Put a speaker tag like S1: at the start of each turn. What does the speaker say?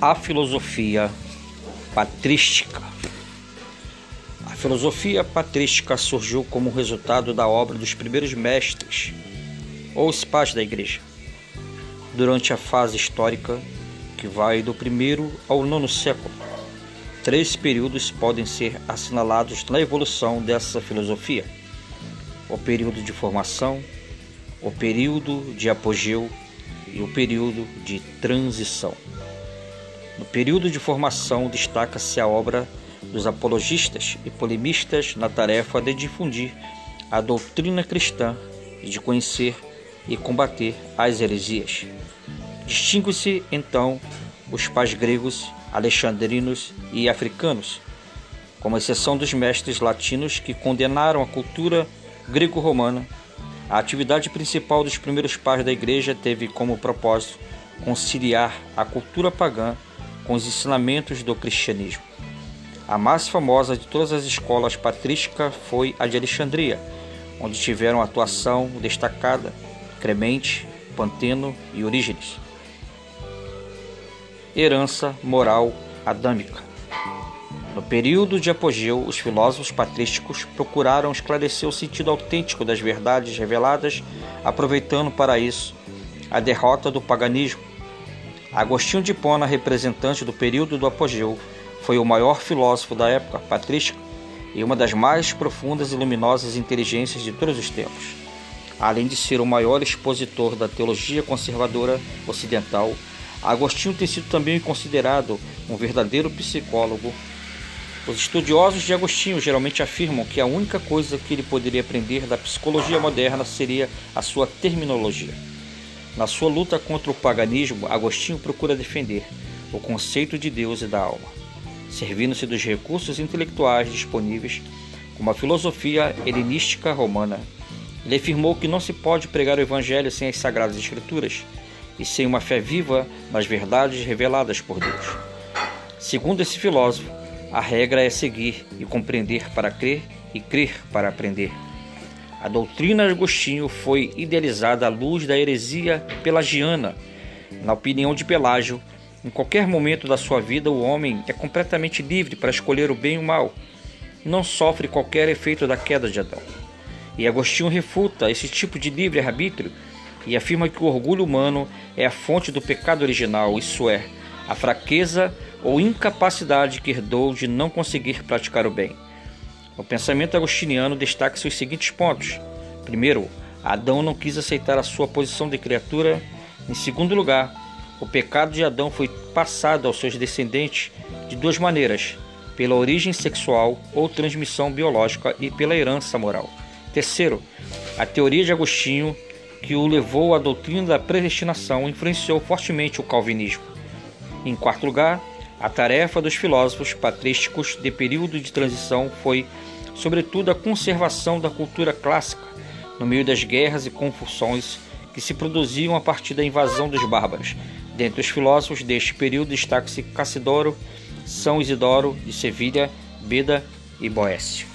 S1: A filosofia patrística. A filosofia patrística surgiu como resultado da obra dos primeiros mestres ou os pais da igreja, durante a fase histórica que vai do primeiro ao nono século. Três períodos podem ser assinalados na evolução dessa filosofia: o período de formação, o período de apogeu e o período de transição. No período de formação, destaca-se a obra dos apologistas e polemistas na tarefa de difundir a doutrina cristã e de conhecer e combater as heresias. Distingue-se então os pais gregos, alexandrinos e africanos, com exceção dos mestres latinos que condenaram a cultura grego-romana. A atividade principal dos primeiros pais da igreja teve como propósito conciliar a cultura pagã com os ensinamentos do cristianismo. A mais famosa de todas as escolas patrísticas foi a de Alexandria, onde tiveram atuação destacada Cremente, Panteno e Orígenes. Herança moral adâmica. No período de apogeu, os filósofos patrísticos procuraram esclarecer o sentido autêntico das verdades reveladas, aproveitando para isso a derrota do paganismo Agostinho de Hipona, representante do período do apogeu, foi o maior filósofo da época patrística e uma das mais profundas e luminosas inteligências de todos os tempos. Além de ser o maior expositor da teologia conservadora ocidental, Agostinho tem sido também considerado um verdadeiro psicólogo. Os estudiosos de Agostinho geralmente afirmam que a única coisa que ele poderia aprender da psicologia moderna seria a sua terminologia. Na sua luta contra o paganismo, Agostinho procura defender o conceito de Deus e da alma, servindo-se dos recursos intelectuais disponíveis, como a filosofia helenística romana. Ele afirmou que não se pode pregar o evangelho sem as sagradas escrituras e sem uma fé viva nas verdades reveladas por Deus. Segundo esse filósofo, a regra é seguir e compreender para crer e crer para aprender. A doutrina de Agostinho foi idealizada à luz da heresia pelagiana. Na opinião de Pelágio, em qualquer momento da sua vida, o homem é completamente livre para escolher o bem e o mal. Não sofre qualquer efeito da queda de Adão. E Agostinho refuta esse tipo de livre-arbítrio e afirma que o orgulho humano é a fonte do pecado original, isso é, a fraqueza ou incapacidade que herdou de não conseguir praticar o bem. No pensamento agostiniano destaca-se os seguintes pontos. Primeiro, Adão não quis aceitar a sua posição de criatura. Em segundo lugar, o pecado de Adão foi passado aos seus descendentes de duas maneiras: pela origem sexual ou transmissão biológica e pela herança moral. Terceiro, a teoria de Agostinho, que o levou à doutrina da predestinação, influenciou fortemente o calvinismo. Em quarto lugar, a tarefa dos filósofos patrísticos de período de transição foi, sobretudo, a conservação da cultura clássica no meio das guerras e confusões que se produziam a partir da invasão dos bárbaros. Dentre os filósofos deste período destaca-se Cassidoro, São Isidoro de Sevilha, Beda e Boécio.